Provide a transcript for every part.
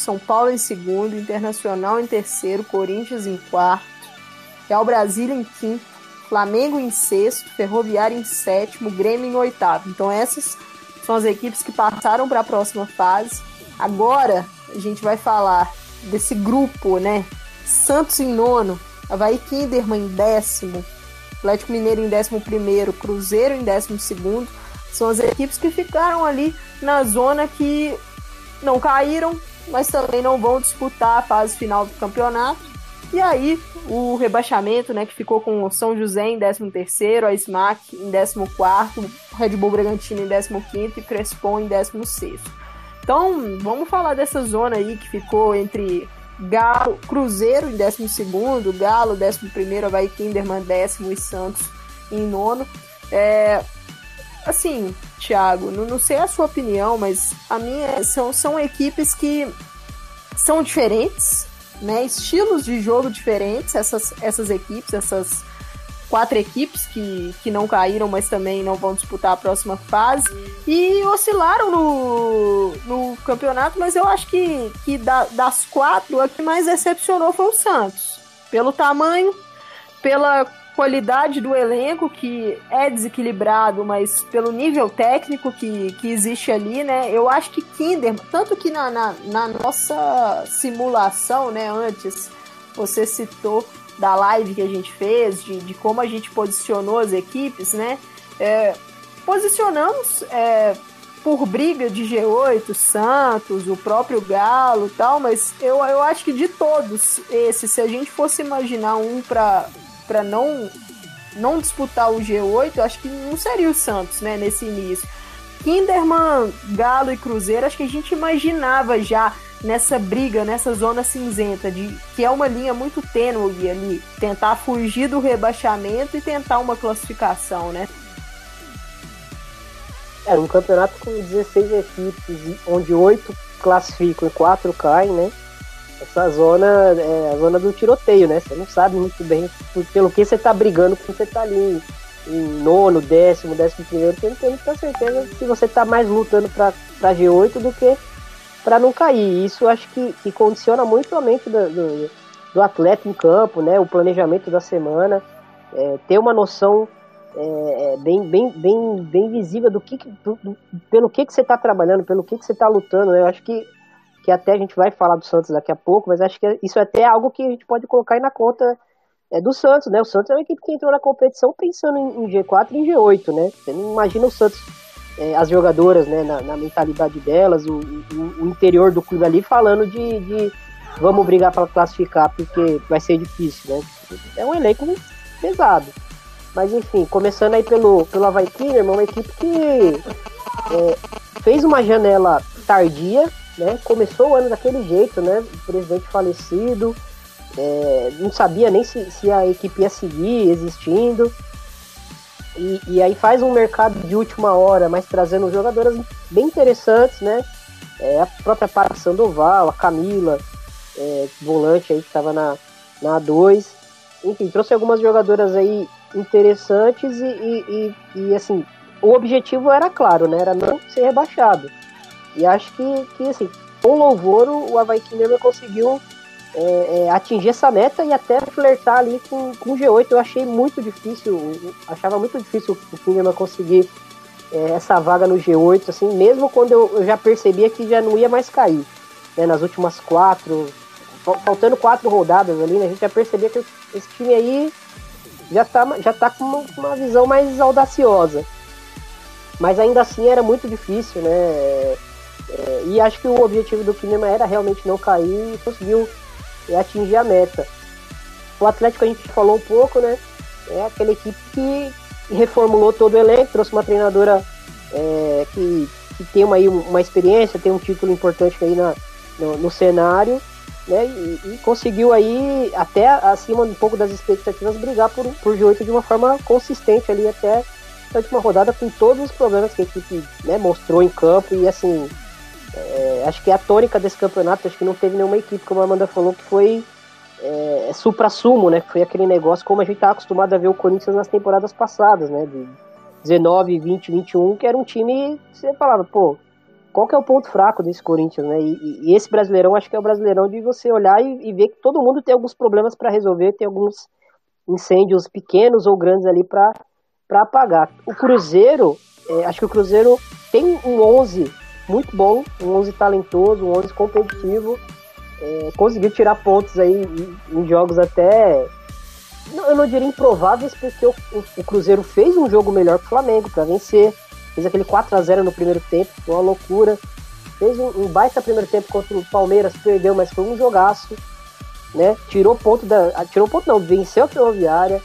São Paulo em segundo, Internacional em terceiro, Corinthians em quarto, Real Brasília em quinto, Flamengo em sexto, Ferroviário em sétimo, Grêmio em oitavo. Então essas são as equipes que passaram para a próxima fase. Agora a gente vai falar desse grupo, né? Santos em nono, Havaí Kinderman em décimo, Atlético Mineiro em décimo primeiro, Cruzeiro em décimo segundo. São as equipes que ficaram ali na zona que não caíram, mas também não vão disputar a fase final do campeonato. E aí, o rebaixamento, né, que ficou com o São José em 13º, a SMAC em 14º, Red Bull Bragantino em 15º e Crespon em 16º. Então, vamos falar dessa zona aí que ficou entre Galo, Cruzeiro em 12º, Galo 11º, Havaí Kinderman décimo e Santos em nono. É, assim, Thiago, não, não sei a sua opinião, mas a minha são, são equipes que são diferentes, né? Estilos de jogo diferentes, essas, essas equipes, essas quatro equipes que, que não caíram, mas também não vão disputar a próxima fase. E oscilaram no, no campeonato, mas eu acho que, que da, das quatro, a que mais decepcionou foi o Santos. Pelo tamanho, pela qualidade do elenco, que é desequilibrado, mas pelo nível técnico que, que existe ali, né? Eu acho que Kinder, tanto que na, na, na nossa simulação, né, antes, você citou da live que a gente fez, de, de como a gente posicionou as equipes, né? É, posicionamos é, por briga de G8, Santos, o próprio Galo tal, mas eu, eu acho que de todos esses, se a gente fosse imaginar um para para não não disputar o G8, eu acho que não seria o Santos, né, nesse início. Kinderman, Galo e Cruzeiro, acho que a gente imaginava já nessa briga, nessa zona cinzenta, de que é uma linha muito tênue ali, tentar fugir do rebaixamento e tentar uma classificação, né? É, um campeonato com 16 equipes, onde 8 classificam e 4 caem, né? Essa zona é a zona do tiroteio, né? Você não sabe muito bem pelo que você tá brigando quando você tá ali em nono, décimo, décimo primeiro, porque não tem muita certeza se você tá mais lutando para G8 do que para não cair. Isso acho que, que condiciona muito a mente do, do, do atleta em campo, né? O planejamento da semana, é, ter uma noção é, é bem, bem, bem, bem visível do que, do, pelo que, que você está trabalhando, pelo que, que você está lutando. Né? Eu acho que que até a gente vai falar do Santos daqui a pouco, mas acho que isso é até algo que a gente pode colocar aí na conta é, do Santos, né? O Santos é uma equipe que entrou na competição pensando em, em G4 e em G8, né? Você não imagina o Santos, é, as jogadoras, né, na, na mentalidade delas, o, o, o, interior do clube ali falando de, de vamos brigar para classificar porque vai ser difícil, né? É um elenco pesado. Mas enfim, começando aí pelo, pelo Havaí Kinderman, uma equipe que é, fez uma janela tardia, né? Começou o ano daquele jeito, né? O presidente falecido, é, não sabia nem se, se, a equipe ia seguir existindo. E, e, aí faz um mercado de última hora, mas trazendo jogadoras bem interessantes, né? É, a própria Para Sandoval, a Camila, é, volante aí que estava na, na A2. Enfim, trouxe algumas jogadoras aí interessantes e, e, e, e assim, o objetivo era claro, né? Era não ser rebaixado. E acho que, que assim, com louvor, o Havaí Kinderman conseguiu é, é, atingir essa meta e até flertar ali com, com o G8. Eu achei muito difícil, achava muito difícil o Kinderman conseguir é, essa vaga no G8, assim, mesmo quando eu, eu, já percebia que já não ia mais cair. Né, nas últimas quatro, faltando quatro rodadas ali, né, a gente já percebia que esse time aí já está já tá com uma, uma visão mais audaciosa. Mas ainda assim era muito difícil, né? É, e acho que o objetivo do Kinema era realmente não cair e conseguiu é, atingir a meta. O Atlético a gente falou um pouco, né? É aquela equipe que reformulou todo o elenco, trouxe uma treinadora é, que, que tem uma, uma experiência, tem um título importante aí na, no, no cenário, né? E, e, conseguiu aí, até acima um pouco das expectativas, brigar por, por G8 de uma forma consistente ali até a última rodada, com todos os problemas que a equipe né, mostrou em campo e assim é, acho que a tônica desse campeonato, acho que não teve nenhuma equipe, como a Amanda falou, que foi é, é supra-sumo, né? Foi aquele negócio como a gente tá acostumado a ver o Corinthians nas temporadas passadas, né? De 19, 20, 21, que era um time que você falava, pô, qual que é o ponto fraco desse Corinthians, né? E, e esse Brasileirão acho que é o Brasileirão de você olhar e, e ver que todo mundo tem alguns problemas para resolver, tem alguns incêndios pequenos ou grandes ali para apagar. O Cruzeiro, é, acho que o Cruzeiro tem um 11 muito bom, um 11 talentoso, um 11 competitivo, é, conseguiu tirar pontos aí em, jogos até eu não diria improváveis, porque o, o, o Cruzeiro fez um jogo melhor que o Flamengo para vencer. Fez aquele 4 a 0 no primeiro tempo, foi uma loucura. Fez um, um, baita primeiro tempo contra o Palmeiras, perdeu, mas foi um jogaço. Né? Tirou ponto da. Ah, tirou ponto não, venceu a Ferroviária.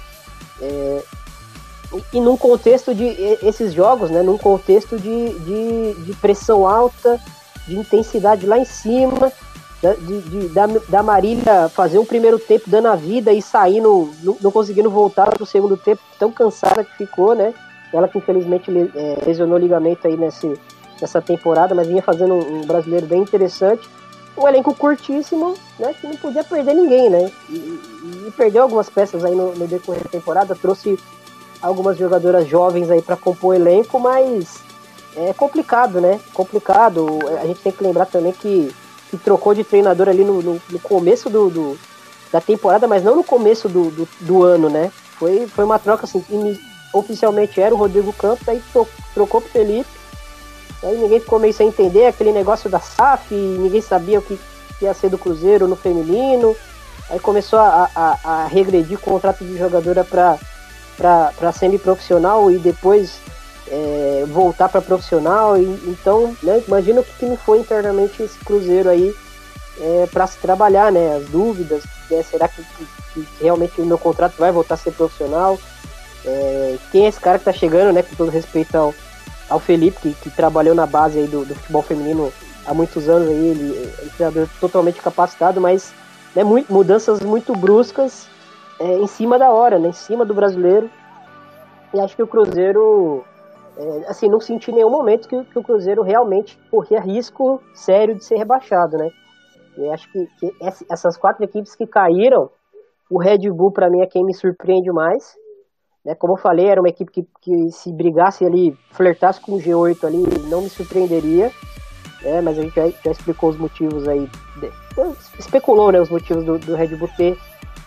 É, e num contexto de. Esses jogos, né? Num contexto de, de, de pressão alta, de intensidade lá em cima da, de, de, da, da Marília fazer um primeiro tempo dando a vida e saindo, não, não conseguindo voltar para o segundo tempo, tão cansada que ficou, né? Ela que infelizmente é, lesionou o ligamento aí nesse, nessa temporada, mas vinha fazendo um, brasileiro bem interessante. Um elenco curtíssimo, né? Que não podia perder ninguém, né? E, e, e perdeu algumas peças aí no, no, decorrer da temporada, trouxe algumas jogadoras jovens aí para compor o elenco, mas é complicado, né? Complicado. A gente tem que lembrar também que que trocou de treinador ali no, no, no começo do, do, da temporada, mas não no começo do, do, do, ano, né? Foi, foi uma troca assim, oficialmente era o Rodrigo Campos, aí trocou pro Felipe. Aí ninguém ficou meio sem entender aquele negócio da SAF, ninguém sabia o que ia ser do Cruzeiro no feminino. Aí começou a, a, a regredir o contrato de jogadora para semi-profissional e depois é, voltar para profissional. E, então, né, imagina o que, que não foi internamente esse Cruzeiro aí é, para se trabalhar, né? As dúvidas, né, será que, que, que, realmente o meu contrato vai voltar a ser profissional? É, quem é esse cara que está chegando, né? Com todo respeito ao, ao Felipe, que, que trabalhou na base aí do, do futebol feminino há muitos anos aí, ele é um treinador totalmente capacitado, mas né, muito, mudanças muito bruscas é, em cima da hora, né? Em cima do brasileiro. E acho que o Cruzeiro é, assim, não senti nenhum momento que, que, o Cruzeiro realmente corria risco sério de ser rebaixado, né? E acho que, que essas quatro equipes que caíram, o Red Bull para mim é quem me surpreende mais. Né? Como eu falei, era uma equipe que, que se brigasse ali, flertasse com o G8 ali, não me surpreenderia. Né? Mas a gente já, já explicou os motivos aí, especulou né, os motivos do, do Red Bull ter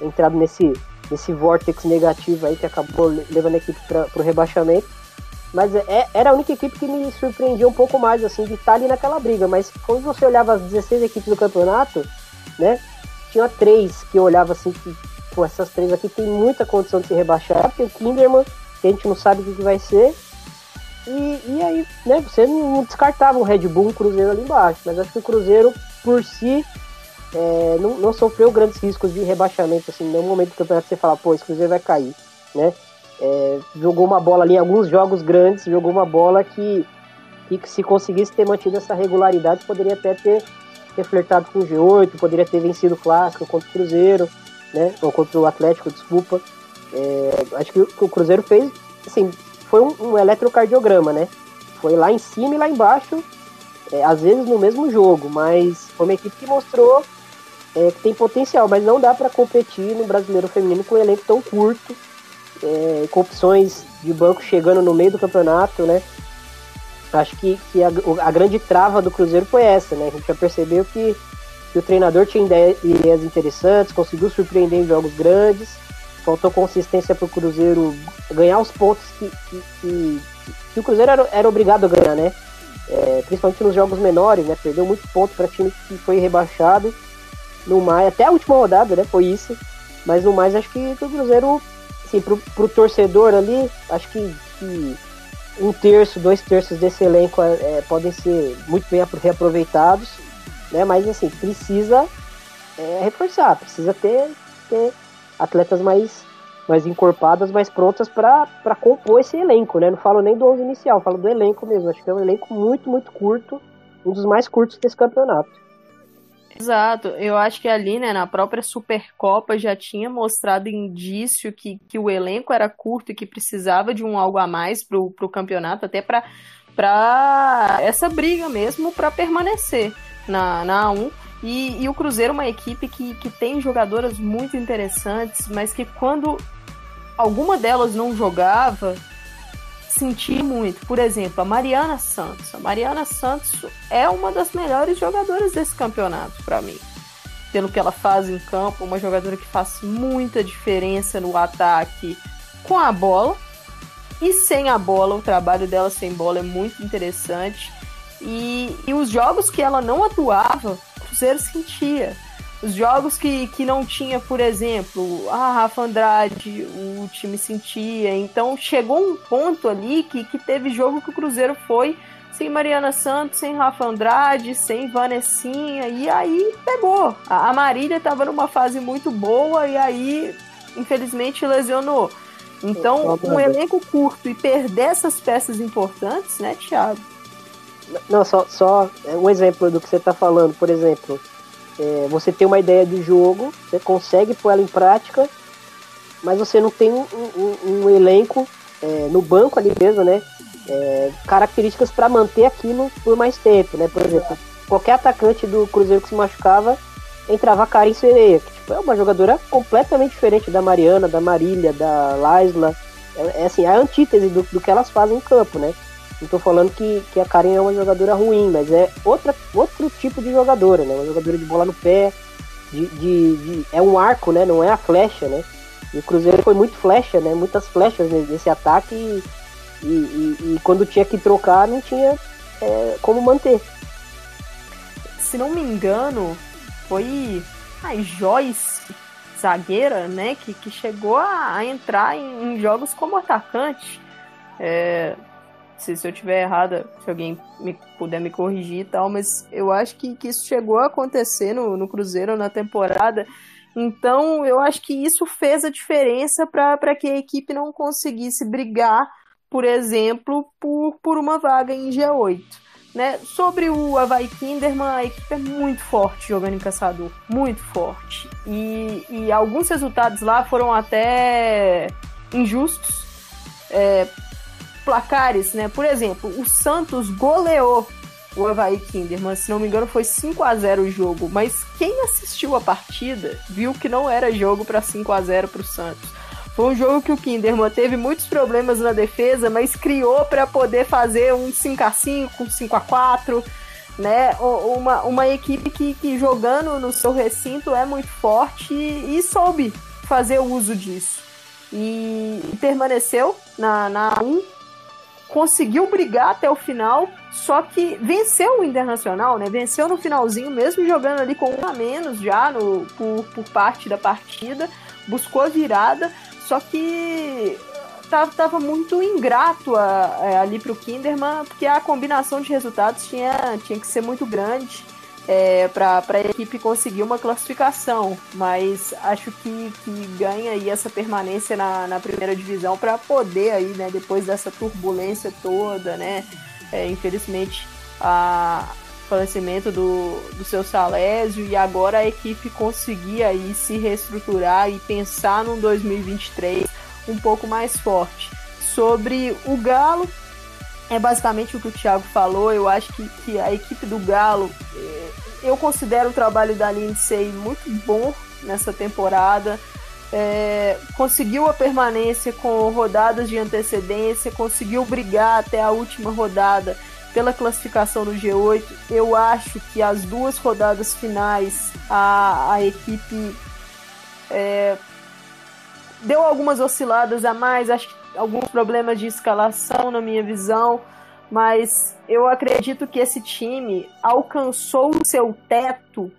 entrado nesse, nesse vortex negativo aí que acabou levando a equipe para o rebaixamento. Mas é, era a única equipe que me surpreendia um pouco mais, assim, de estar ali naquela briga. Mas quando você olhava as 16 equipes do campeonato, né? Tinha três que eu olhava assim, que, pô, essas três aqui tem muita condição de se rebaixar. Tem o Kinderman, que a gente não sabe o que, que vai ser. E, e aí, né, você não descartava o Red Bull, um Cruzeiro ali embaixo. Mas acho que o Cruzeiro, por si, é, não, não sofreu grandes riscos de rebaixamento, assim, no momento do campeonato você fala, pô, esse Cruzeiro vai cair, né? é, jogou uma bola ali em alguns jogos grandes, jogou uma bola que, que se conseguisse ter mantido essa regularidade, poderia até ter, ter flertado com o G8, poderia ter vencido o Clássico contra o Cruzeiro, né? Ou contra o Atlético, desculpa. É, acho que o, Cruzeiro fez, assim, foi um, um, eletrocardiograma, né? Foi lá em cima e lá embaixo, é, às vezes no mesmo jogo, mas foi uma equipe que mostrou é, que tem potencial, mas não dá para competir no brasileiro feminino com um elenco tão curto é, com opções de banco chegando no meio do campeonato, né? Acho que, que a, a, grande trava do Cruzeiro foi essa, né? A gente já percebeu que, que o treinador tinha ideias interessantes, conseguiu surpreender em jogos grandes, faltou consistência para o Cruzeiro ganhar os pontos que, que, que, que o Cruzeiro era, era, obrigado a ganhar, né? É, principalmente nos jogos menores, né? Perdeu muito ponto para time que foi rebaixado no mais, até a última rodada, né? Foi isso. Mas no mais, acho que o Cruzeiro assim, pro, pro torcedor ali, acho que, que um terço, dois terços desse elenco é, é, podem ser muito bem reaproveitados, né? Mas assim, precisa é, reforçar, precisa ter, ter atletas mais, mais encorpadas, mais prontas para compor esse elenco, né? Não falo nem do 11 inicial, falo do elenco mesmo. Acho que é um elenco muito, muito curto, um dos mais curtos desse campeonato. Exato, eu acho que ali, né, na própria Supercopa já tinha mostrado indício que, que o elenco era curto e que precisava de um algo a mais pro, pro campeonato, até para para essa briga mesmo para permanecer na, na A1. E, e, o Cruzeiro é uma equipe que, que tem jogadoras muito interessantes, mas que quando alguma delas não jogava, sentir muito. Por exemplo, a Mariana Santos. A Mariana Santos é uma das melhores jogadoras desse campeonato para mim. Pelo que ela faz em campo, uma jogadora que faz muita diferença no ataque com a bola e sem a bola. O trabalho dela sem bola é muito interessante. E, e os jogos que ela não atuava, o Cruzeiro sentia. Os jogos que, que não tinha, por exemplo, a Rafa Andrade, o time sentia. Então chegou um ponto ali que, que teve jogo que o Cruzeiro foi sem Mariana Santos, sem Rafa Andrade, sem Vanessinha, e aí pegou. A, Marília estava numa fase muito boa e aí, infelizmente, lesionou. Então, um elenco curto e perder essas peças importantes, né, Thiago? Não, só, só é um exemplo do que você está falando, por exemplo. É, você tem uma ideia de jogo, você consegue pôr ela em prática, mas você não tem um, um, um elenco é, no banco ali mesmo, né? É, características para manter aquilo por mais tempo, né? Por exemplo, qualquer atacante do Cruzeiro que se machucava entrava Karen Sereia, que tipo, é uma jogadora completamente diferente da Mariana, da Marília, da Laisla. É, é assim, a antítese do, do que elas fazem em campo, né? Não tô falando que, que a Karen é uma jogadora ruim, mas é outra, outro tipo de jogadora, né? Uma jogadora de bola no pé, de, de, de, é um arco, né? Não é a flecha, né? E o Cruzeiro foi muito flecha, né? Muitas flechas nesse ataque e, e, e, e quando tinha que trocar não tinha é, como manter. Se não me engano, foi a Joyce, zagueira, né? Que, que chegou a, a entrar em, em, jogos como atacante. É, se, se eu tiver errada, se alguém me, puder me corrigir e tal, mas eu acho que, que isso chegou a acontecer no, no Cruzeiro na temporada. Então, eu acho que isso fez a diferença para que a equipe não conseguisse brigar, por exemplo, por, por uma vaga em G8. Né? Sobre o Havaí Kinderman, a equipe é muito forte jogando em caçador, muito forte. E, e alguns resultados lá foram até injustos. É, placares, né? Por exemplo, o Santos goleou o Havaí Kinderman, se não me engano foi 5 a 0 o jogo, mas quem assistiu a partida viu que não era jogo para 5 a 0 para o Santos. Foi um jogo que o Kinderman teve muitos problemas na defesa, mas criou para poder fazer um 5 a 5 um 5 a 4 né? Uma, uma equipe que, que jogando no seu recinto é muito forte e, e soube fazer uso disso. E, permaneceu na, na 1 conseguiu brigar até o final, só que venceu o Internacional, né? Venceu no finalzinho, mesmo jogando ali com um a menos já no, por, por parte da partida, buscou a virada, só que tava, tava muito ingrato a, a, é, ali pro Kinderman, porque a combinação de resultados tinha, tinha que ser muito grande é, para a equipe conseguir uma classificação, mas acho que, que ganha aí essa permanência na, na primeira divisão para poder aí, né, depois dessa turbulência toda, né, é, infelizmente a falecimento do, do seu Salésio e agora a equipe conseguir aí se reestruturar e pensar num 2023 um pouco mais forte. Sobre o Galo, é basicamente o que o Thiago falou. Eu acho que, que a equipe do Galo, é, eu considero o trabalho da Lindsay muito bom nessa temporada. É, conseguiu a permanência com rodadas de antecedência, conseguiu brigar até a última rodada pela classificação no G8. Eu acho que as duas rodadas finais a, a equipe é, deu algumas osciladas a mais, acho que alguns problemas de escalação na minha visão, mas eu acredito que esse time alcançou o seu teto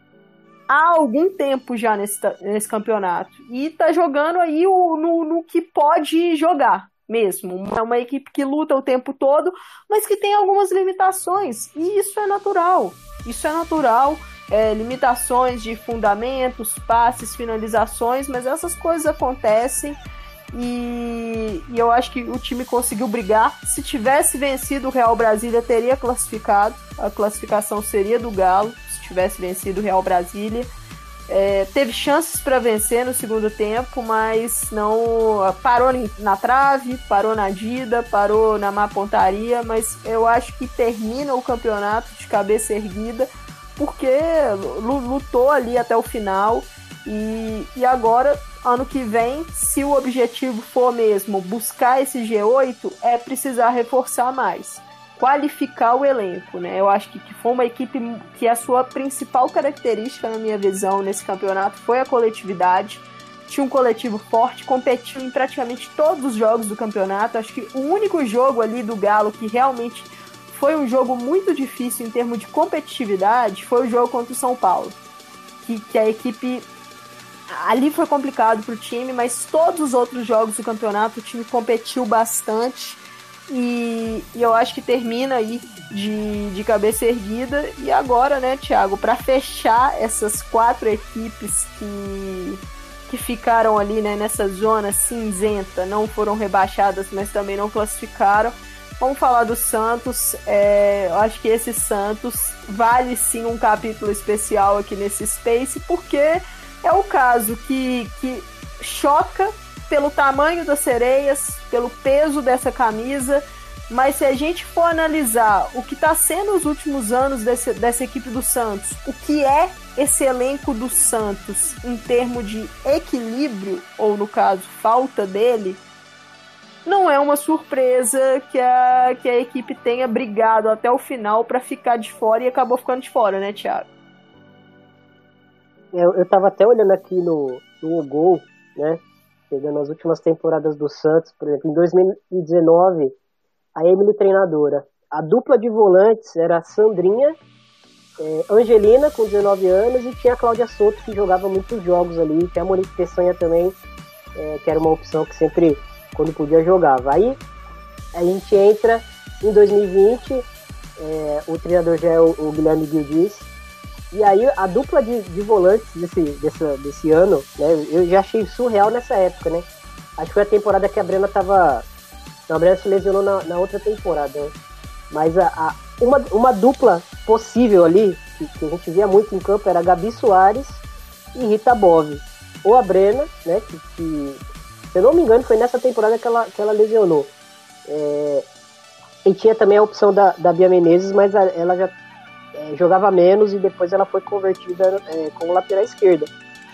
há algum tempo já nesse, nesse campeonato e tá jogando aí o, no, no que pode jogar mesmo. Uma, uma equipe que luta o tempo todo, mas que tem algumas limitações e isso é natural. Isso é natural. É, limitações de fundamentos, passes, finalizações, mas essas coisas acontecem. E, e, eu acho que o time conseguiu brigar. Se tivesse vencido o Real Brasília, teria classificado. A classificação seria do Galo, se tivesse vencido o Real Brasília. É, teve chances para vencer no segundo tempo, mas não parou na trave, parou na dida, parou na má pontaria. Mas eu acho que termina o campeonato de cabeça erguida porque lutou ali até o final E, e agora, ano que vem, se o objetivo for mesmo buscar esse G8, é precisar reforçar mais qualificar o elenco, né? Eu acho que, que foi uma equipe que a sua principal característica, na minha visão, nesse campeonato foi a coletividade. Tinha um coletivo forte, competiu em praticamente todos os jogos do campeonato. Acho que o único jogo ali do Galo que realmente foi um jogo muito difícil em termos de competitividade foi o jogo contra o São Paulo. Que, que a equipe. Ali foi complicado para o time, mas todos os outros jogos do campeonato o time competiu bastante e, e, eu acho que termina aí de, de cabeça erguida. E agora, né, Thiago, para fechar essas quatro equipes que, que ficaram ali né, nessa zona cinzenta, não foram rebaixadas, mas também não classificaram. Vamos falar do Santos. É, eu acho que esse Santos vale sim um capítulo especial aqui nesse Space, porque é o caso que, que choca pelo tamanho das sereias, pelo peso dessa camisa, mas se a gente for analisar o que está sendo os últimos anos desse, dessa equipe do Santos, o que é esse elenco do Santos em termos de equilíbrio, ou no caso, falta dele, não é uma surpresa que a, que a equipe tenha brigado até o final para ficar de fora e acabou ficando de fora, né, Thiago? Eu, eu tava até olhando aqui no, no gol, né? pegando as últimas temporadas do Santos, por exemplo, em 2019, a Emily treinadora. A dupla de volantes era a Sandrinha, é, Angelina, com 19 anos, e tinha a Cláudia Souto, que jogava muitos jogos ali, tinha a Monique Peçanha também, é, que era uma opção que sempre, quando podia, jogava. Aí a gente entra em 2020, é, o treinador já é o, o Guilherme Guildiz, e aí a dupla de, de volantes desse, desse, desse ano, né? Eu já achei surreal nessa época, né? Acho que foi a temporada que a Brena tava. Não, a Brena se lesionou na, na outra temporada, né? Mas a, a, uma, uma dupla possível ali, que, que, a gente via muito em campo, era Gabi Soares e Rita Bove. Ou a Brena, né? Que, que, se eu não me engano, foi nessa temporada que ela, que ela lesionou. É, e tinha também a opção da, da Bia Menezes, mas a, ela já é, jogava menos e depois ela foi convertida é, como lateral esquerda.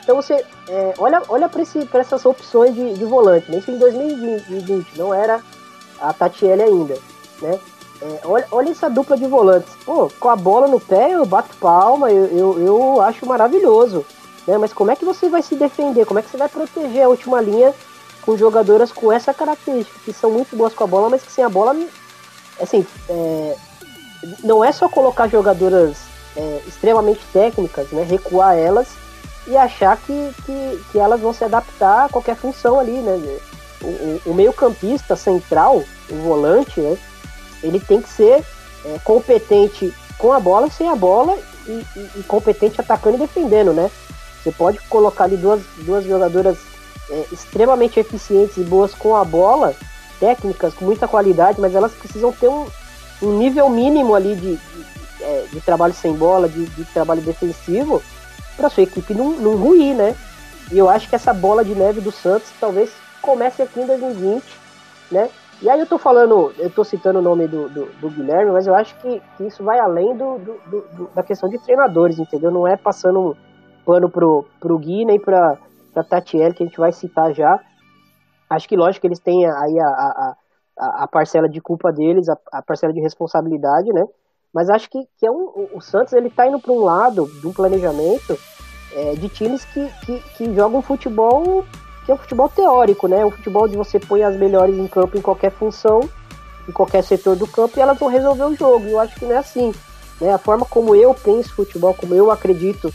Então você é, olha, olha para essas opções de, de volante. Né? Isso em 2020 não era a Tatiele ainda. Né? É, olha, olha essa dupla de volantes. Pô, com a bola no pé eu bato palma, eu, eu, eu acho maravilhoso. Né? Mas como é que você vai se defender? Como é que você vai proteger a última linha com jogadoras com essa característica, que são muito boas com a bola, mas que sem a bola, assim, é, não é só colocar jogadoras é, extremamente técnicas, né, recuar elas e achar que, que, que, elas vão se adaptar a qualquer função ali, né? O, o, meio-campista central, o volante, né, ele tem que ser é, competente com a bola, sem a bola e, e, e, competente atacando e defendendo, né? Você pode colocar ali duas, duas jogadoras é, extremamente eficientes e boas com a bola, técnicas com muita qualidade, mas elas precisam ter um, um nível mínimo ali de, de, é, de trabalho sem bola, de, de trabalho defensivo, para sua equipe não, não ruir, né? E eu acho que essa bola de neve do Santos talvez comece aqui em 2020, né? E aí eu tô falando, eu tô citando o nome do, do, do Guilherme, mas eu acho que, que isso vai além do, do, da questão de treinadores, entendeu? Não é passando um pano pro, pro Gui nem pra, pra Tatiele, que a gente vai citar já. Acho que lógico que eles têm aí a, a, a, a parcela de culpa deles, a, a, parcela de responsabilidade, né? Mas acho que, que é um, o Santos ele tá indo para um lado de um planejamento é, de times que, que, que jogam futebol que é um futebol teórico, né? Um futebol onde você põe as melhores em campo em qualquer função, em qualquer setor do campo, e elas vão resolver o jogo. Eu acho que não é assim. Né? A forma como eu penso futebol, como eu acredito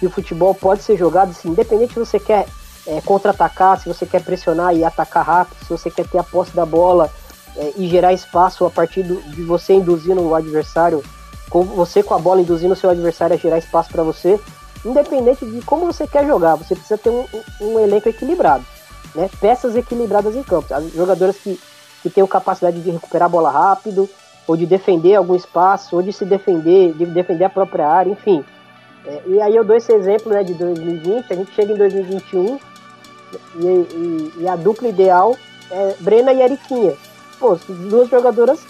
que o futebol pode ser jogado, assim, independente se você quer é, contra-atacar, se você quer pressionar e atacar rápido, se você quer ter a posse da bola é, e gerar espaço a partir do, de você induzindo o adversário, com você com a bola induzindo o seu adversário a gerar espaço para você, independente de como você quer jogar, você precisa ter um, um, elenco equilibrado, né? peças equilibradas em campo, as jogadoras que, que tenham capacidade de recuperar a bola rápido, ou de defender algum espaço, ou de se defender, de defender a própria área, enfim. É, e aí eu dou esse exemplo né, de 2020, a gente chega em 2021 e, e, e, a dupla ideal é Brena e Eriquinha. Pô, duas jogadoras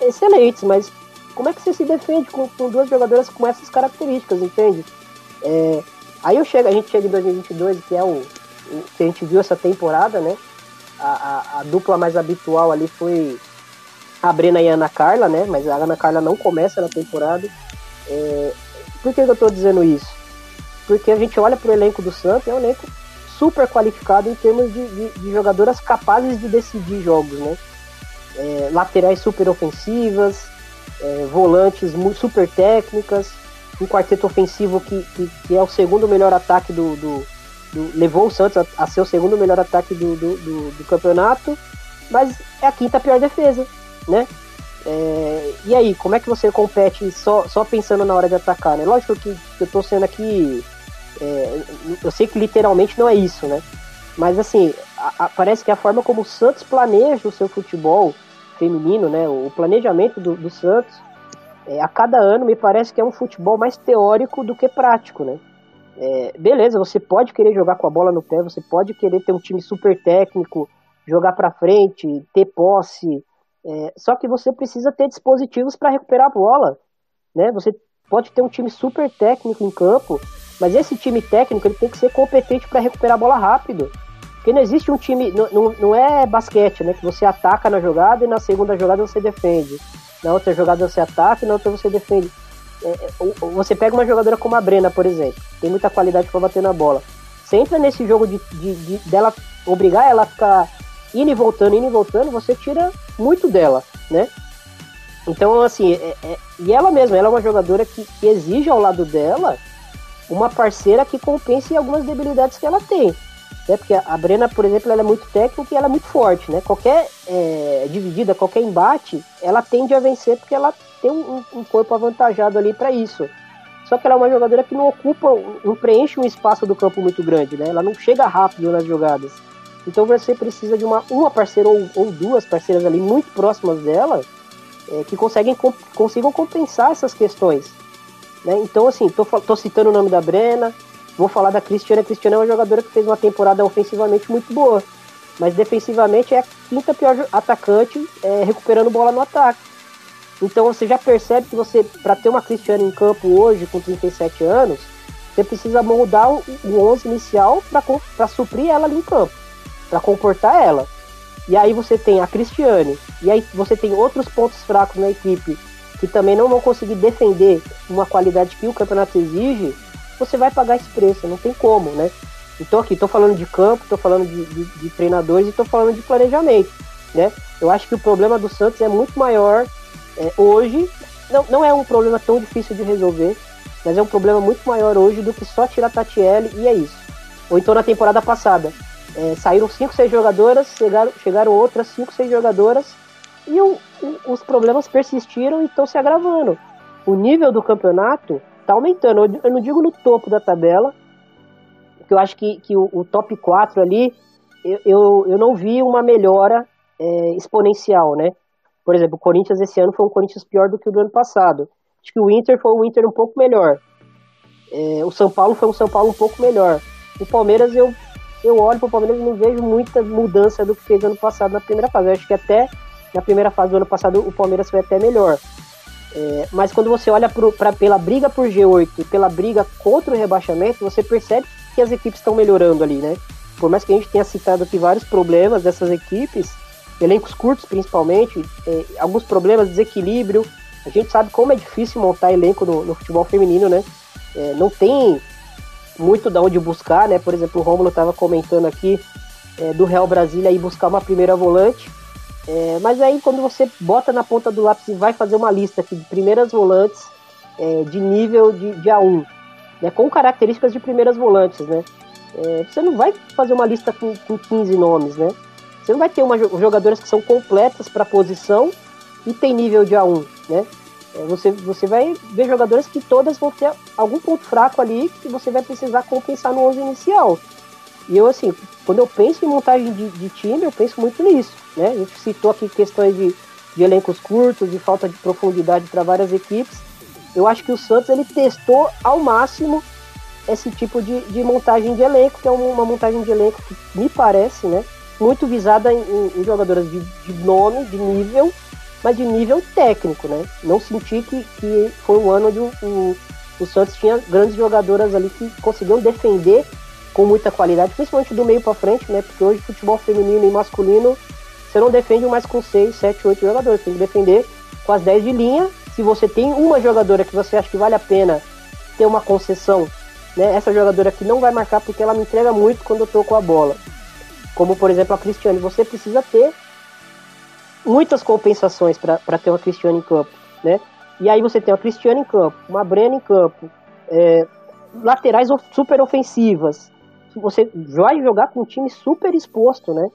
excelentes, mas como é que você se defende com, com duas jogadoras com essas características, entende? É, Aí eu chego, a gente chega em 2022, que é o, o que a gente viu essa temporada, né? A, a, a, dupla mais habitual ali foi a Brena e a Ana Carla, né? Mas a Ana Carla não começa na temporada. É, por que, eu tô dizendo isso? Porque a gente olha pro elenco do Santos, é um elenco super qualificado em termos de, de, de jogadoras capazes de decidir jogos, né? É, laterais super ofensivas, é, volantes super técnicas, um quarteto ofensivo que, que, que, é o segundo melhor ataque do, do, do levou o Santos a, a, ser o segundo melhor ataque do, do, do, campeonato, mas é a quinta pior defesa, né? É, e aí, como é que você compete só, só pensando na hora de atacar, né? Lógico que, que eu tô sendo aqui é, eu sei que literalmente não é isso, né? Mas assim, a, a, parece que a forma como o Santos planeja o seu futebol feminino, né? O planejamento do, do Santos, é, a cada ano me parece que é um futebol mais teórico do que prático, né? É, beleza, você pode querer jogar com a bola no pé, você pode querer ter um time super técnico, jogar para frente, ter posse, é, só que você precisa ter dispositivos para recuperar a bola, né? Você pode ter um time super técnico em campo, mas esse time técnico ele tem que ser competente para recuperar a bola rápido. Porque não existe um time. Não, não, é basquete, né? Que você ataca na jogada e na segunda jogada você defende. Na outra jogada você ataca e na outra você defende. É, é você pega uma jogadora como a Brena, por exemplo, tem muita qualidade para bater na bola. Você entra nesse jogo de, de, de, dela obrigar ela a ficar indo e voltando, indo e voltando, você tira muito dela, né? Então, assim, é, é, e ela mesma, ela é uma jogadora que, que exige ao lado dela uma parceira que compense algumas debilidades que ela tem. Né? Porque a Brena, por exemplo, ela é muito técnica e ela é muito forte. Né? Qualquer é, dividida, qualquer embate, ela tende a vencer porque ela tem um, um corpo avantajado ali para isso. Só que ela é uma jogadora que não ocupa, não preenche um espaço do campo muito grande, né? Ela não chega rápido nas jogadas. Então você precisa de uma, uma parceira ou, ou duas parceiras ali muito próximas dela é, que conseguem, consigam compensar essas questões. Né? Então, assim, tô, tô citando o nome da Brena, vou falar da Cristiane. A Cristiane é uma jogadora que fez uma temporada ofensivamente muito boa, mas defensivamente é a quinta pior atacante é, recuperando bola no ataque. Então você já percebe que você, para ter uma Cristiane em campo hoje, com 37 anos, você precisa moldar o, o 11 inicial para suprir ela ali em campo, para comportar ela. E aí você tem a Cristiane, e aí você tem outros pontos fracos na equipe que também não vão conseguir defender uma qualidade que o campeonato exige, você vai pagar esse preço, não tem como, né? Então aqui, estou falando de campo, estou falando de, de, de, treinadores e estou falando de planejamento, né? Eu acho que o problema do Santos é muito maior é, hoje, não, não é um problema tão difícil de resolver, mas é um problema muito maior hoje do que só tirar Tatiele e é isso. Ou então na temporada passada, é, saíram 5, 6 jogadoras, chegaram, chegaram outras 5, 6 jogadoras e o, os problemas persistiram e estão se agravando. O nível do campeonato está aumentando. Eu, não digo no topo da tabela, porque eu acho que, que o, o top 4 ali, eu, eu, eu, não vi uma melhora é, exponencial, né? Por exemplo, o Corinthians esse ano foi um Corinthians pior do que o do ano passado. Acho que o Inter foi um Inter um pouco melhor. É, o São Paulo foi um São Paulo um pouco melhor. O Palmeiras, eu, eu olho para o Palmeiras e não vejo muita mudança do que fez ano passado na primeira fase. Eu acho que até na primeira fase do ano passado, o Palmeiras foi até melhor. É, mas quando você olha pro, pra, pela briga por G8 e pela briga contra o rebaixamento, você percebe que as equipes estão melhorando ali, né? Por mais que a gente tenha citado aqui vários problemas dessas equipes, elencos curtos principalmente, é, alguns problemas, desequilíbrio. A gente sabe como é difícil montar elenco no, no futebol feminino, né? É, não tem muito da onde buscar, né? Por exemplo, o Romulo estava comentando aqui é, do Real Brasília ir buscar uma primeira volante. É, mas aí quando você bota na ponta do lápis e vai fazer uma lista aqui de primeiras volantes é, de nível de, de A1, né, com características de primeiras volantes, né? É, você não vai fazer uma lista com, com 15 nomes, né? Você não vai ter uma, jogadoras que são completas para posição e tem nível de A1, né? É, você, você vai ver jogadoras que todas vão ter algum ponto fraco ali que você vai precisar compensar no 11 inicial. E eu, assim, quando eu penso em montagem de, de time, eu penso muito nisso. Né? A gente citou aqui questões de, de elencos curtos, de falta de profundidade para várias equipes. Eu acho que o Santos ele testou ao máximo esse tipo de, de montagem de elenco, que é uma, montagem de elenco que me parece, né, muito visada em, em jogadoras de, de, nome, de nível, mas de nível técnico, né? Não senti que, que foi um ano onde o, o, o Santos tinha grandes jogadoras ali que conseguiam defender com muita qualidade, principalmente do meio para frente, né? Porque hoje futebol feminino e masculino você não defende mais com 6, 7, 8 jogadores, tem que defender com as 10 de linha. Se você tem uma jogadora que você acha que vale a pena ter uma concessão, né? Essa jogadora que não vai marcar porque ela me entrega muito quando eu tô com a bola. Como por exemplo a Cristiane, você precisa ter muitas compensações para ter uma Cristiane em campo, né? E aí você tem uma Cristiane em campo, uma Brena em campo, é, laterais super ofensivas. Você vai jogar com um time super exposto, né?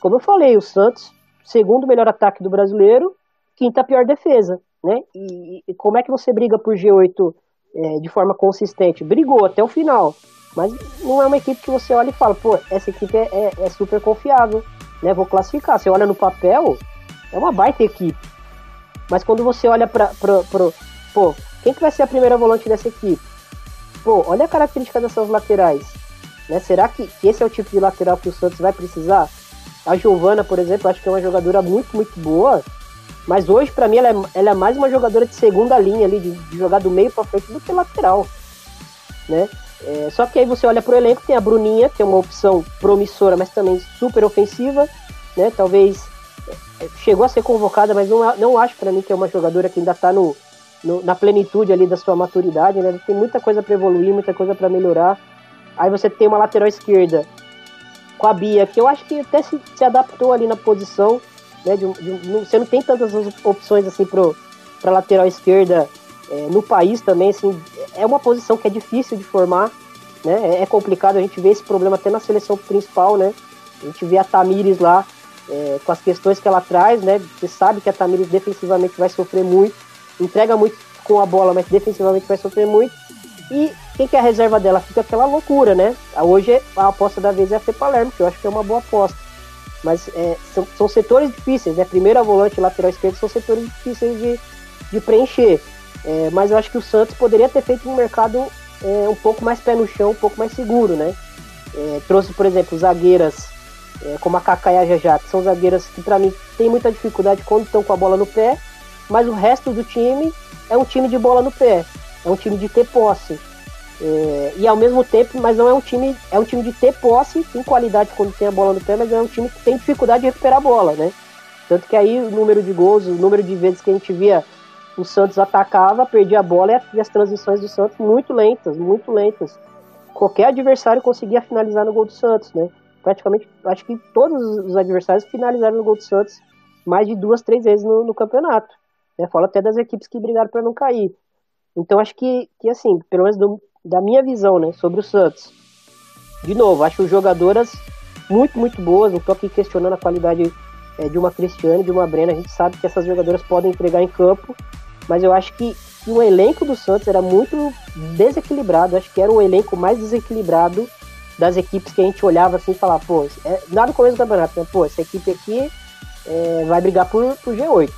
Como eu falei, o Santos, segundo melhor ataque do brasileiro, quinta pior defesa, né? E, e como é que você briga por G8 é, de forma consistente? Brigou até o final, mas não é uma equipe que você olha e fala, pô, essa equipe é, é, é super confiável, né? Vou classificar. Você olha no papel, é uma baita equipe. Mas quando você olha para pô, quem que vai ser a primeira volante dessa equipe? Pô, olha a característica dessas laterais. Né? Será que, que esse é o tipo de lateral que o Santos vai precisar? A Giovana, por exemplo, acho que é uma jogadora muito, muito boa. Mas hoje, para mim, ela é, ela é, mais uma jogadora de segunda linha ali, de, de jogar do meio para frente do que lateral. Né? É, só que aí você olha pro elenco, tem a Bruninha, que é uma opção promissora, mas também super ofensiva. Né? Talvez é, chegou a ser convocada, mas não, não acho para mim que é uma jogadora que ainda está no, no, na plenitude ali da sua maturidade. Né? Tem muita coisa para evoluir, muita coisa para melhorar. Aí você tem uma lateral esquerda com a Bia, que eu acho que até se, se adaptou ali na posição, né? De, de, você não tem tantas opções assim para lateral esquerda é, no país também, assim, é uma posição que é difícil de formar, né? É, é, complicado, a gente vê esse problema até na seleção principal, né? A gente vê a Tamires lá é, com as questões que ela traz, né? Você sabe que a Tamires defensivamente vai sofrer muito, entrega muito com a bola, mas defensivamente vai sofrer muito. E quem que é a reserva dela? Fica aquela loucura, né? Hoje a aposta da vez é a Fê Palermo, que eu acho que é uma boa aposta. Mas é, são, são, setores difíceis, né? Primeira volante lateral esquerdo são setores difíceis de, de preencher. É, mas eu acho que o Santos poderia ter feito um mercado é, um pouco mais pé no chão, um pouco mais seguro, né? É, trouxe, por exemplo, zagueiras é, como a Kaká e a Jajá, que são zagueiras que para mim tem muita dificuldade quando estão com a bola no pé, mas o resto do time é um time de bola no pé é um time de ter posse. É, e ao mesmo tempo, mas não é um time, é um time de ter posse, tem qualidade quando tem a bola no pé, mas é um time que tem dificuldade de recuperar a bola, né? Tanto que aí o número de gols, o número de vezes que a gente via o Santos atacava, perdia a bola e as transições do Santos muito lentas, muito lentas. Qualquer adversário conseguia finalizar no gol do Santos, né? Praticamente, acho que todos os adversários finalizaram no gol do Santos mais de duas, três vezes no, no campeonato. Né? Fala até das equipes que brigaram para não cair. Então acho que, que assim, pelo menos do, da minha visão, né, sobre o Santos. De novo, acho jogadoras muito, muito boas. Não estou aqui questionando a qualidade é, de uma Cristiane, de uma Brena. A gente sabe que essas jogadoras podem entregar em campo, mas eu acho que, que o elenco do Santos era muito desequilibrado. Acho que era o elenco mais desequilibrado das equipes que a gente olhava assim e falava, pô, é, nada no começo do campeonato, né? pô, essa equipe aqui é, vai brigar por, por G8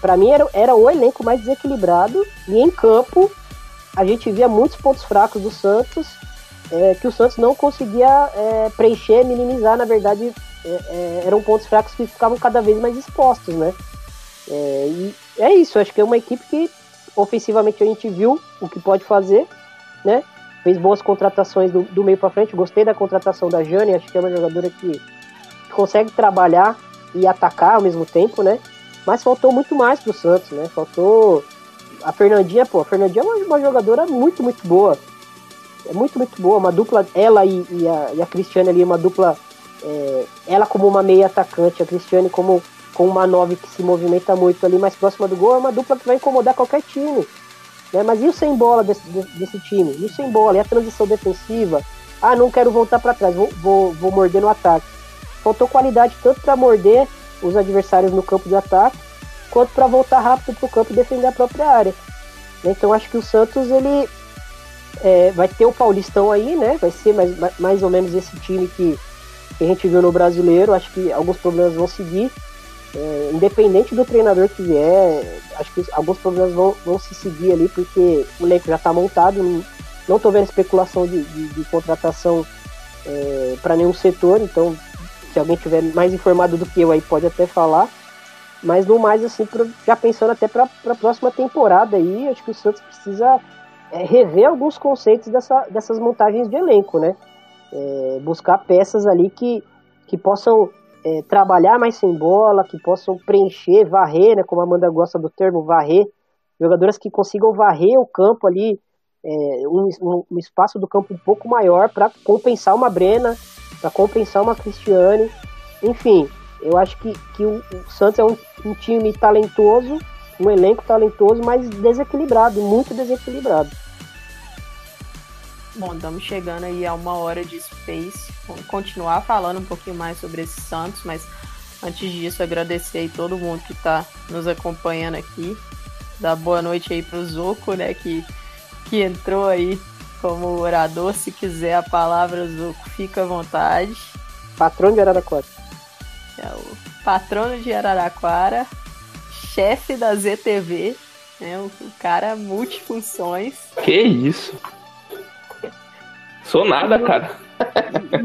para mim era, era o elenco mais desequilibrado e em campo a gente via muitos pontos fracos do Santos é, que o Santos não conseguia é, preencher, minimizar, na verdade é, é eram pontos fracos que ficavam cada vez mais expostos, né? É, e é isso, acho que é uma equipe que ofensivamente a gente viu o que pode fazer, né? Fez boas contratações do, do meio para frente, gostei da contratação da Jane, acho que é uma jogadora que consegue trabalhar e atacar ao mesmo tempo, né? Mas faltou muito mais pro Santos, né? Faltou. A Fernandinha, pô, a Fernandinha é uma, uma jogadora muito, muito boa. É muito, muito boa. Uma dupla, ela e, e, a, e a Cristiane ali, uma dupla. É, ela como uma meia atacante, a Cristiane como, como uma nove que se movimenta muito ali mais próxima do gol, é uma dupla que vai incomodar qualquer time. Né? Mas e o sem bola desse, desse time? E o sem bola? E a transição defensiva? Ah, não quero voltar para trás, vou, vou, vou morder no ataque. Faltou qualidade tanto para morder os adversários no campo de ataque, quanto para voltar rápido para o campo e defender a própria área. Então acho que o Santos ele é, vai ter o Paulistão aí, né? Vai ser mais, mais ou menos esse time que, que a gente viu no brasileiro. Acho que alguns problemas vão seguir. É, independente do treinador que vier, acho que alguns problemas vão, vão se seguir ali, porque o elenco já está montado. Não, estou vendo especulação de, de, de contratação é, para nenhum setor, então se alguém tiver mais informado do que eu aí pode até falar. Mas no mais, assim, pra, já pensando até para a próxima temporada aí, acho que o Santos precisa é rever alguns conceitos dessa, dessas montagens de elenco, né? É, buscar peças ali que, que possam é, trabalhar mais sem bola, que possam preencher, varrer, né? Como a Amanda gosta do termo, varrer. Jogadoras que consigam varrer o campo ali, é, um, um, espaço do campo um pouco maior para compensar uma Brena, para compensar uma Cristiane. Enfim, eu acho que, que o, o Santos é um, um time talentoso, um elenco talentoso, mas desequilibrado, muito desequilibrado. Bom, estamos chegando aí a uma hora de Space. Vamos continuar falando um pouquinho mais sobre esse Santos, mas antes disso, agradecer aí todo mundo que está nos acompanhando aqui. Dar boa noite aí pro Zoco, né, que, que entrou aí como orador. Se quiser a palavra, Zoco, fica à vontade. Patrão de Araraquara. É o patrono de Araraquara, chefe da ZTV, né, o, o cara multifunções. Que isso? Sou nada, cara.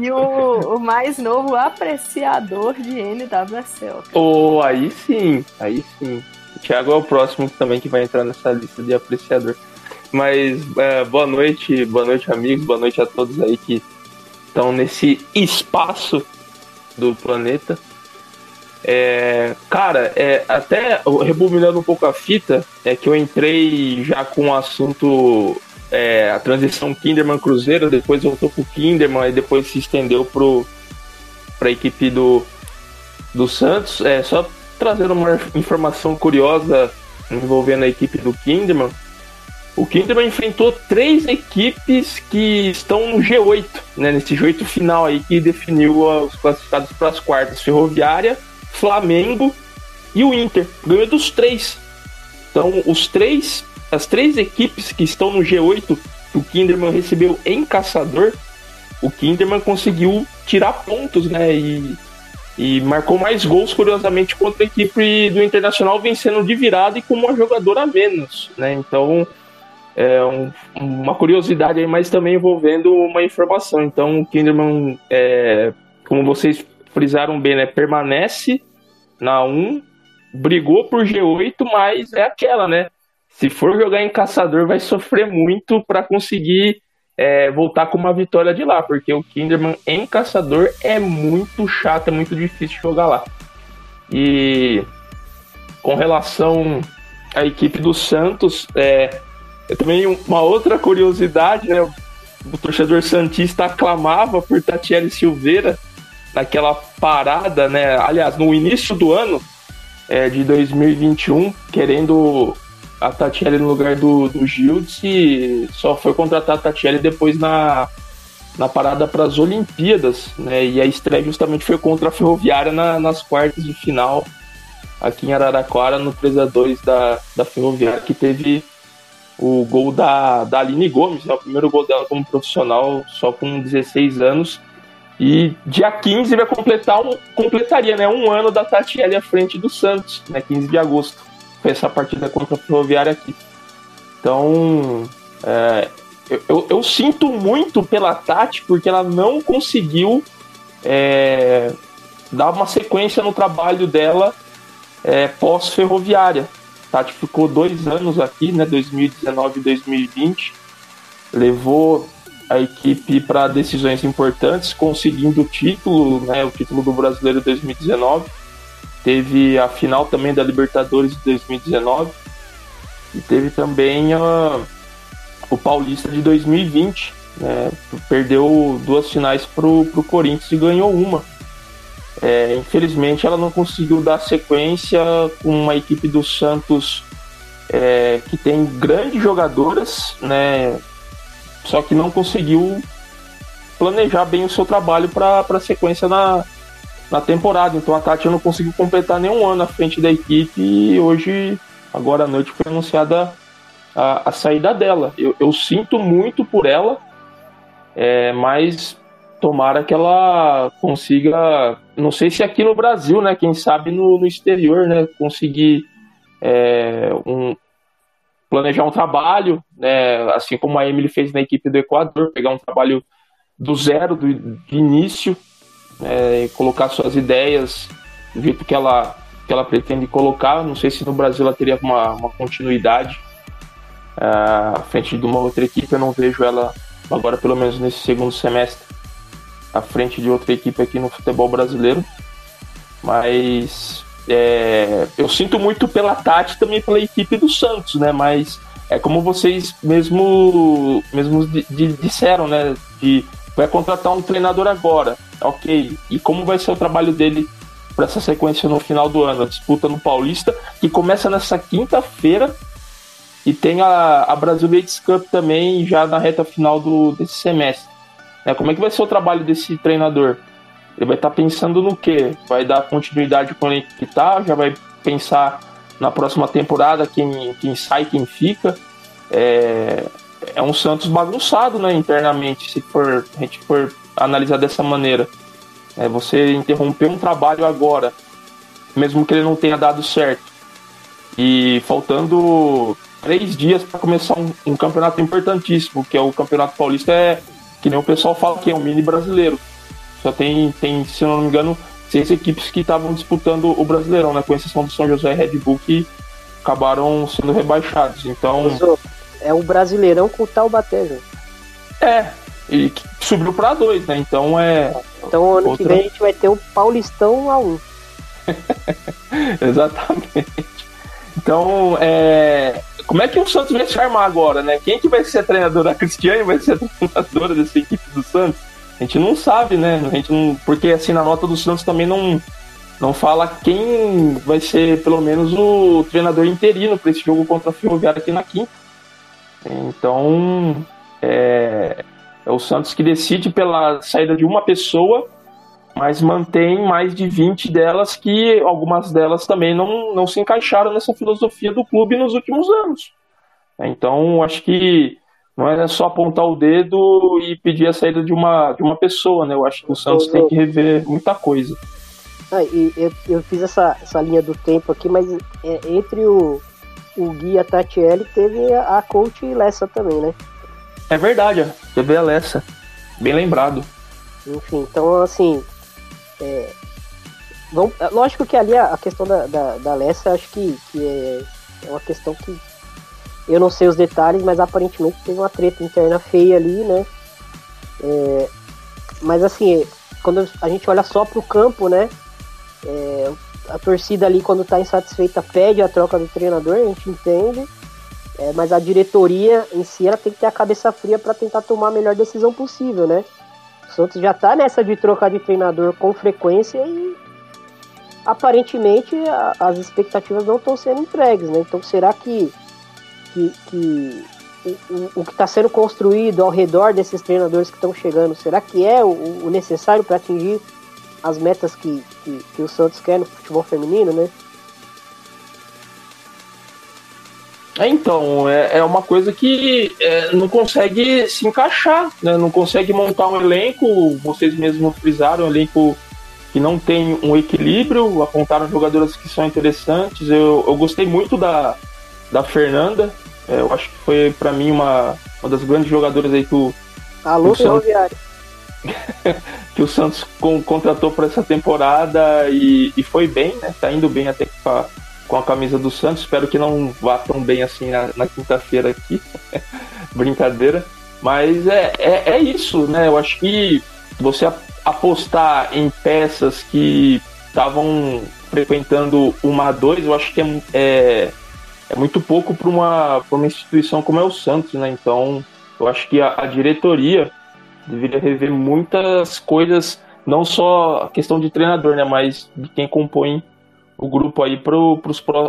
E o, o mais novo apreciador de NWSL. Oh, aí sim, aí sim. O Thiago é o próximo também que vai entrar nessa lista de apreciador. Mas é, boa noite, boa noite, amigos, boa noite a todos aí que estão nesse espaço do planeta. É, cara, é, até rebobinando um pouco a fita, é que eu entrei já com o assunto é, a transição Kinderman Cruzeiro, depois voltou pro Kinderman e depois se estendeu pro para a equipe do, do Santos. É só trazendo uma informação curiosa envolvendo a equipe do Kinderman. O Kinderman enfrentou três equipes que estão no G8, né, nesse G8 final aí que definiu os classificados para as quartas: Ferroviária, Flamengo e o Inter. Ganhou dos três. Então, os três as três equipes que estão no G8 que o Kinderman recebeu em Caçador, o Kinderman conseguiu tirar pontos, né? E, e marcou mais gols, curiosamente, contra a equipe do Internacional, vencendo de virada e com uma jogadora a menos, né? Então, é um, uma curiosidade aí, mas também envolvendo uma informação. Então, o Kinderman, é, como vocês frisaram bem, né? Permanece na 1, brigou por G8, mas é aquela, né? se for jogar em caçador, vai sofrer muito para conseguir é, voltar com uma vitória de lá, porque o Kinderman em caçador é muito chato, é muito difícil jogar lá. E com relação à equipe do Santos, é, é também uma outra curiosidade, né? O torcedor Santista aclamava por Tatiele Silveira naquela parada, né? Aliás, no início do ano é, de 2021, querendo a Tatiele no lugar do, do Gildes e só foi contratar a Tatiele depois na, na parada para as Olimpíadas, né? E a estreia justamente foi contra a Ferroviária na, nas quartas de final aqui em Araraquara, no 3 a 2 da, da Ferroviária, que teve o gol da, da Aline Gomes, né? o primeiro gol dela como profissional, só com 16 anos. E dia 15 vai completar um, completaria né, um ano da Tatiele à frente do Santos, né, 15 de agosto foi essa partida contra a Ferroviária aqui. Então, é, eu, eu, eu, sinto muito pela Tati, porque ela não conseguiu é, dar uma sequência no trabalho dela é, pós-ferroviária. Tati ficou dois anos aqui, né, 2019 e 2020, levou a equipe para decisões importantes, conseguindo o título, né, o título do Brasileiro 2019 Teve a final também da Libertadores de 2019 e teve também a, o Paulista de 2020. Né? Perdeu duas finais pro, pro Corinthians e ganhou uma. É, infelizmente ela não conseguiu dar sequência com uma equipe do Santos é, que tem grandes jogadoras, né? Só que não conseguiu planejar bem o seu trabalho para a sequência na, na temporada. Então a Tati não conseguiu completar nenhum ano à frente da equipe e hoje, agora à noite, foi anunciada a, a saída dela. Eu, eu, sinto muito por ela, é, mas tomara que ela consiga, não sei se aqui no Brasil, né? Quem sabe no, no exterior, né? Conseguir é, um, planejar um trabalho, né, assim como a Emily fez na equipe do Equador, pegar um trabalho do zero, do, de início, é, colocar suas ideias do jeito que ela, que ela pretende colocar. Não sei se no Brasil ela teria uma, uma continuidade. à frente de uma outra equipe. Eu não vejo ela agora, pelo menos nesse segundo semestre, à frente de outra equipe aqui no futebol brasileiro. Mas é, eu sinto muito pela Tati também pela equipe do Santos, né? Mas é como vocês mesmo, mesmo disseram, né? De vai contratar um treinador agora, ok. E como vai ser o trabalho dele para essa sequência no final do ano? A disputa no Paulista, que começa nessa quinta-feira e tem a, a Brasil Leagues Cup também já na reta final do, desse semestre. É, como é que vai ser o trabalho desse treinador? Ele vai estar tá pensando no quê? Vai dar continuidade com ele que tá? Já vai pensar na próxima temporada quem, quem sai, quem fica? É, é um Santos bagunçado, né, internamente, se for, a gente for analisar dessa maneira. É, você interromper um trabalho agora, mesmo que ele não tenha dado certo, e faltando três dias para começar um, um, campeonato importantíssimo, que é o Campeonato Paulista, é que nem o pessoal fala que é um mini brasileiro. Só tem, tem se não me engano, seis equipes que estavam disputando o Brasileirão, né? Com exceção do São José e Red Bull, que acabaram sendo rebaixados. Então. É o Brasileirão com o Taubaté, gente. É, e subiu para dois, né? Então é. Então ano outra... que vem a gente vai ter o Paulistão a um. Exatamente. Então, é... como é que o Santos vai se armar agora, né? Quem que vai ser a treinadora? A Cristiane vai ser a treinadora dessa equipe do Santos? A gente não sabe, né? A gente não... Porque assim, na nota do Santos também não, não fala quem vai ser, pelo menos, o treinador interino para esse jogo contra a Ferroviária aqui na quinta. Então, é... é o Santos que decide pela saída de uma pessoa mas mantém mais de 20 delas que algumas delas também não, não se encaixaram nessa filosofia do clube nos últimos anos. Então, acho que não é só apontar o dedo e pedir a saída de uma, de uma pessoa, né? Eu acho que o Santos tem que rever muita coisa. Ah, e eu, eu fiz essa, essa linha do tempo aqui, mas é, entre o, o Gui e a Tatiele teve a, a coach Lessa também, né? É verdade, teve a Lessa. Bem lembrado. Enfim, então assim, é, vamos, é, lógico que ali a, a questão da, da, da Alessia, acho que, que é, é, uma questão que eu não sei os detalhes, mas aparentemente teve uma treta interna feia ali, né? É, mas assim, quando a gente olha só pro campo, né? É, a torcida ali, quando tá insatisfeita, pede a troca do treinador, a gente entende. É, mas a diretoria em si ela tem que ter a cabeça fria para tentar tomar a melhor decisão possível, né? O Santos já tá nessa de trocar de treinador com frequência e aparentemente a, as expectativas não estão sendo entregues, né? Então será que, que, que o, o, que está sendo construído ao redor desses treinadores que estão chegando, será que é o, o necessário para atingir as metas que, que, que o Santos quer no futebol feminino, né? É, então, é, é uma coisa que é, não consegue se encaixar, né? não consegue montar um elenco, vocês mesmos frisaram, um elenco que não tem um equilíbrio, apontaram jogadoras que são interessantes. Eu, eu gostei muito da, da Fernanda, é, eu acho que foi para mim uma, uma das grandes jogadoras aí que o. Alô, Ferroviário. que o Santos com, contratou para essa temporada e, e foi bem, né? Tá indo bem até com com a camisa do Santos. Espero que não vá tão bem assim na, na quinta-feira aqui. Brincadeira. Mas é, é, é, isso, né? Eu acho que você apostar em peças que estavam frequentando uma a dois, eu acho que é, é, é muito pouco para uma, uma instituição como é o Santos, né? Então, eu acho que a, a diretoria deveria rever muitas coisas, não só a questão de treinador, né? Mas de quem compõe o grupo aí para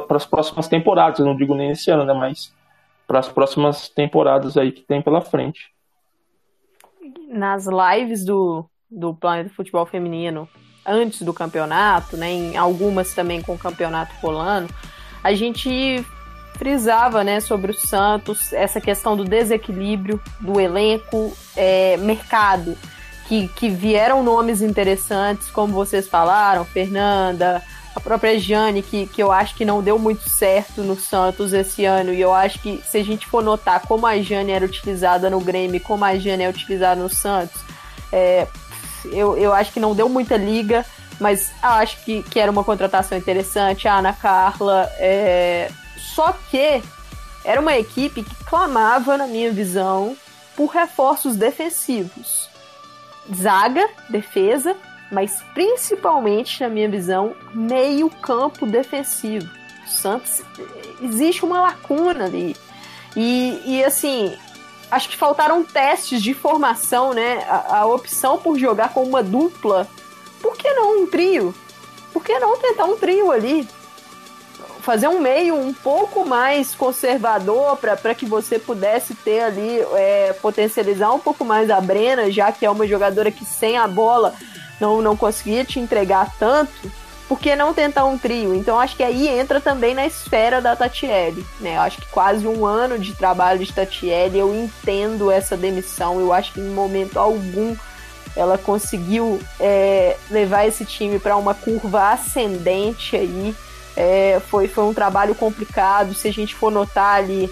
as próximas temporadas. Eu não digo nem esse ano, né? Mas para as próximas temporadas aí que tem pela frente. Nas lives do, do Planeta Futebol Feminino, antes do campeonato, né? Em algumas também com o campeonato rolando, a gente frisava né, sobre o Santos, essa questão do desequilíbrio do elenco, é, mercado, que, que vieram nomes interessantes, como vocês falaram, Fernanda, a própria Jane, que, que eu acho que não deu muito certo no Santos esse ano, e eu acho que se a gente for notar como a Jane era utilizada no Grêmio como a Jane é utilizada no Santos, é, eu, eu acho que não deu muita liga, mas acho que, que era uma contratação interessante, a Ana Carla. É, só que era uma equipe que clamava, na minha visão, por reforços defensivos. Zaga, defesa, mas principalmente, na minha visão, meio campo defensivo. O Santos, existe uma lacuna ali. E, e assim, acho que faltaram testes de formação, né? A, a, opção por jogar com uma dupla. Por que não um trio? Por que não tentar um trio ali? Fazer um meio um pouco mais conservador para que você pudesse ter ali, é, potencializar um pouco mais a Brena, já que é uma jogadora que sem a bola não, não conseguia te entregar tanto por que não tentar um trio? Então acho que aí entra também na esfera da Tatiele, né? Eu acho que quase um ano de trabalho de Tatiele, eu entendo essa demissão. Eu acho que em momento algum ela conseguiu é, levar esse time para uma curva ascendente aí. É, foi, foi um trabalho complicado. Se a gente for notar ali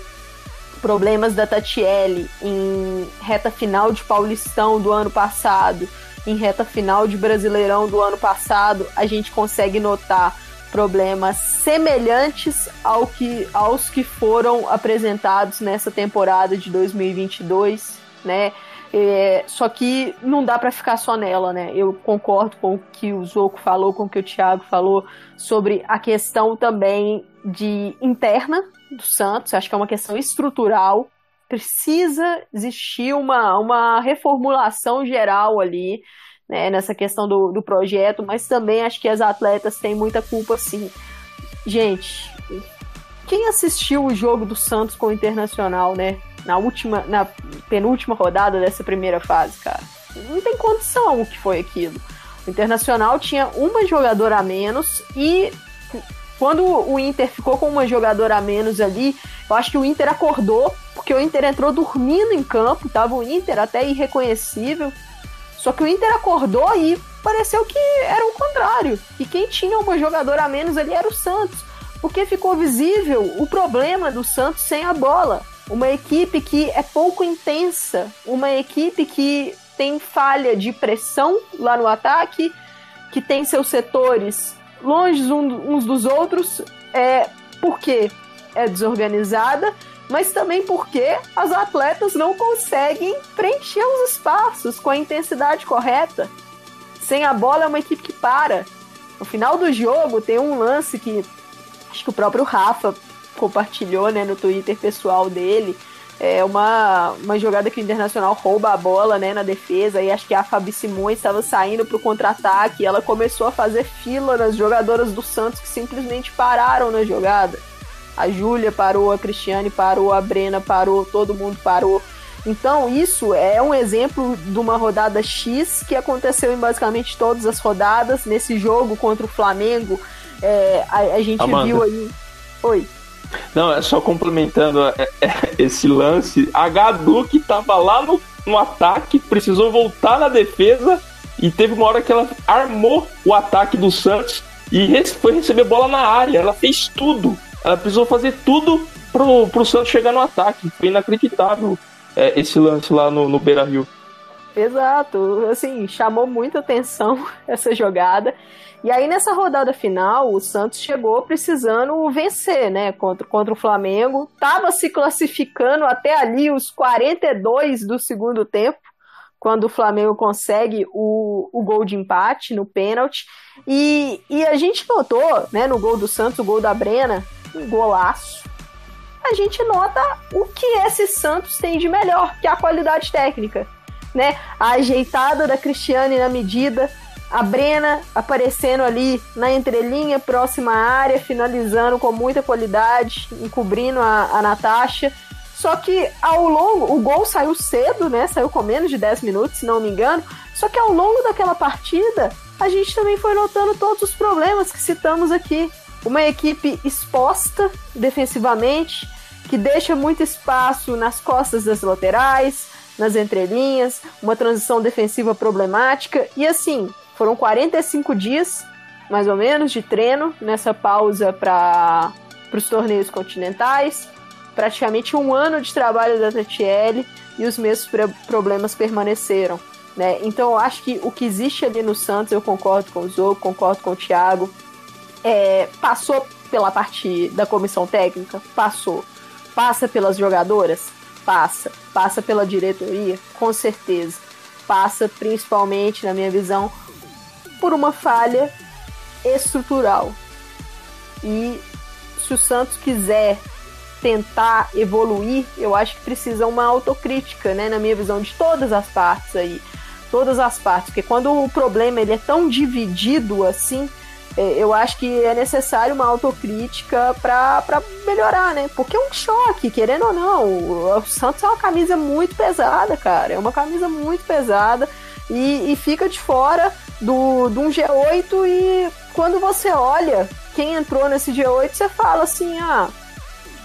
problemas da Tatiele em reta final de Paulistão do ano passado, em reta final de Brasileirão do ano passado, a gente consegue notar problemas semelhantes ao que, aos que foram apresentados nessa temporada de 2022, né? É, só que não dá para ficar só nela, né? Eu concordo com o que o Zoco falou, com o que o Thiago falou sobre a questão também de interna do Santos. Acho que é uma questão estrutural precisa existir uma, uma reformulação geral ali, né, nessa questão do, do projeto, mas também acho que as atletas têm muita culpa, sim. Gente, quem assistiu o jogo do Santos com o Internacional, né, na última, na penúltima rodada dessa primeira fase, cara, não tem condição o que foi aquilo. O Internacional tinha uma jogadora a menos e quando o Inter ficou com uma jogadora a menos ali, eu acho que o Inter acordou, porque o Inter entrou dormindo em campo, tava o Inter até irreconhecível. Só que o Inter acordou e pareceu que era o contrário. E quem tinha uma jogadora a menos ali era o Santos. Porque ficou visível o problema do Santos sem a bola. Uma equipe que é pouco intensa, uma equipe que tem falha de pressão lá no ataque, que tem seus setores longe uns dos outros, é porque é desorganizada, mas também porque as atletas não conseguem preencher os espaços com a intensidade correta. Sem a bola é uma equipe que para. No final do jogo tem um lance que acho que o próprio Rafa compartilhou né, no Twitter pessoal dele, é uma, uma jogada que o Internacional rouba a bola né, na defesa, e acho que a Fabi Simões estava saindo para o contra-ataque, e ela começou a fazer fila nas jogadoras do Santos que simplesmente pararam na jogada. A Júlia parou, a Cristiane parou, a Brena parou, todo mundo parou. Então, isso é um exemplo de uma rodada X que aconteceu em basicamente todas as rodadas. Nesse jogo contra o Flamengo, é, a, a, gente Amanda. viu aí. Oi. Não, é só complementando é, é, esse lance. A Gadu, que tava lá no, no ataque, precisou voltar na defesa e teve uma hora que ela armou o ataque do Santos e foi receber bola na área. Ela fez tudo. Ela precisou fazer tudo pro, pro Santos chegar no ataque. Foi inacreditável é, esse lance lá no, no Beira Rio. Exato, assim, chamou muita atenção essa jogada. E aí, nessa rodada final, o Santos chegou precisando vencer, né? Contra, contra o Flamengo. Tava se classificando até ali os 42 do segundo tempo, quando o Flamengo consegue o, o gol de empate no pênalti. E, e a gente notou, né, no gol do Santos, o gol da Brena, um golaço. A gente nota o que esse Santos tem de melhor, que é a qualidade técnica. Né? A ajeitada da Cristiane na medida, a Brena aparecendo ali na entrelinha, próxima à área, finalizando com muita qualidade, encobrindo a, a Natasha. Só que ao longo, o gol saiu cedo, né? Saiu com menos de 10 minutos, se não me engano. Só que ao longo daquela partida, a gente também foi notando todos os problemas que citamos aqui. Uma equipe exposta defensivamente, que deixa muito espaço nas costas das laterais, nas entrelinhas, uma transição defensiva problemática. E assim, foram 45 dias, mais ou menos, de treino nessa pausa para os torneios continentais. Praticamente um ano de trabalho da Tatiele e os mesmos problemas permaneceram. Né? Então eu acho que o que existe ali no Santos, eu concordo com o Zou, concordo com o Thiago, é, passou pela parte da comissão técnica? Passou. Passa pelas jogadoras? Passa. Passa pela diretoria? Com certeza. Passa principalmente, na minha visão, por uma falha estrutural. E se o Santos quiser tentar evoluir, eu acho que precisa uma autocrítica, né, na minha visão, de todas as partes aí. Todas as partes, porque quando o problema ele é tão dividido assim, eu acho que é necessário uma autocrítica para melhorar, né? Porque é um choque, querendo ou não. O Santos é uma camisa muito pesada, cara. É uma camisa muito pesada e, e fica de fora do, do um G8 e quando você olha quem entrou nesse G8, você fala assim, ah,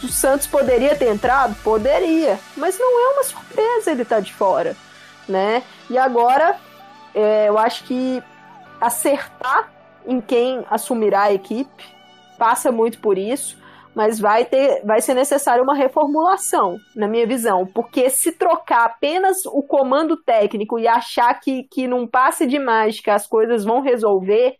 o Santos poderia ter entrado? Poderia, mas não é uma surpresa ele estar tá de fora, né? E agora, é, eu acho que acertar em quem assumirá a equipe, passa muito por isso, mas vai ter, vai ser necessário uma reformulação, na minha visão, porque se trocar apenas o comando técnico e achar que, que num passe de mágica as coisas vão resolver,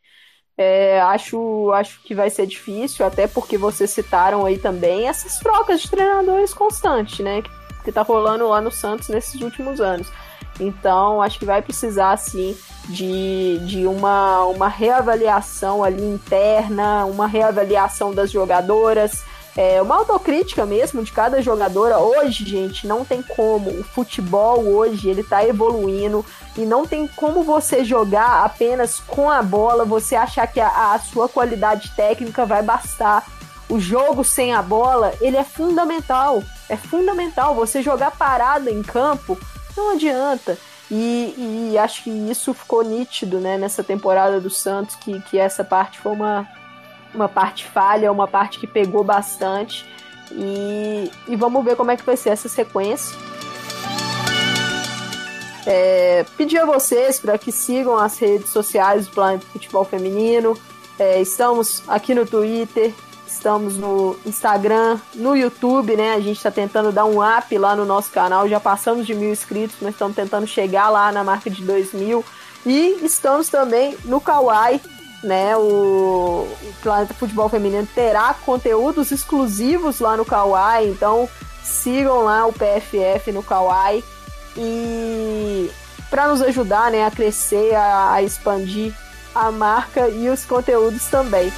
é, acho, acho que vai ser difícil, até porque vocês citaram aí também essas trocas de treinadores constantes, né? Que, que tá rolando lá no Santos nesses últimos anos. Então, acho que vai precisar, sim, de, de uma, uma reavaliação ali interna, uma reavaliação das jogadoras, é, uma autocrítica mesmo de cada jogadora. Hoje, gente, não tem como. O futebol hoje, ele tá evoluindo e não tem como você jogar apenas com a bola, você achar que a, a sua qualidade técnica vai bastar. O jogo sem a bola, ele é fundamental. É fundamental. Você jogar parado em campo não adianta. E, e, acho que isso ficou nítido né, nessa temporada do Santos, que, que essa parte foi uma, uma parte falha, uma parte que pegou bastante. E, e vamos ver como é que vai ser essa sequência. É, pedir a vocês para que sigam as redes sociais do Planeta Futebol Feminino. É, estamos aqui no Twitter, Estamos no Instagram, no YouTube, né? A gente está tentando dar um up lá no nosso canal. Já passamos de mil inscritos, mas estamos tentando chegar lá na marca de dois mil. E estamos também no Kawaii, né? O, Planeta Futebol Feminino terá conteúdos exclusivos lá no Kawaii. Então sigam lá o PFF no Kawaii. E para nos ajudar né, a crescer, a, a expandir a marca e os conteúdos também.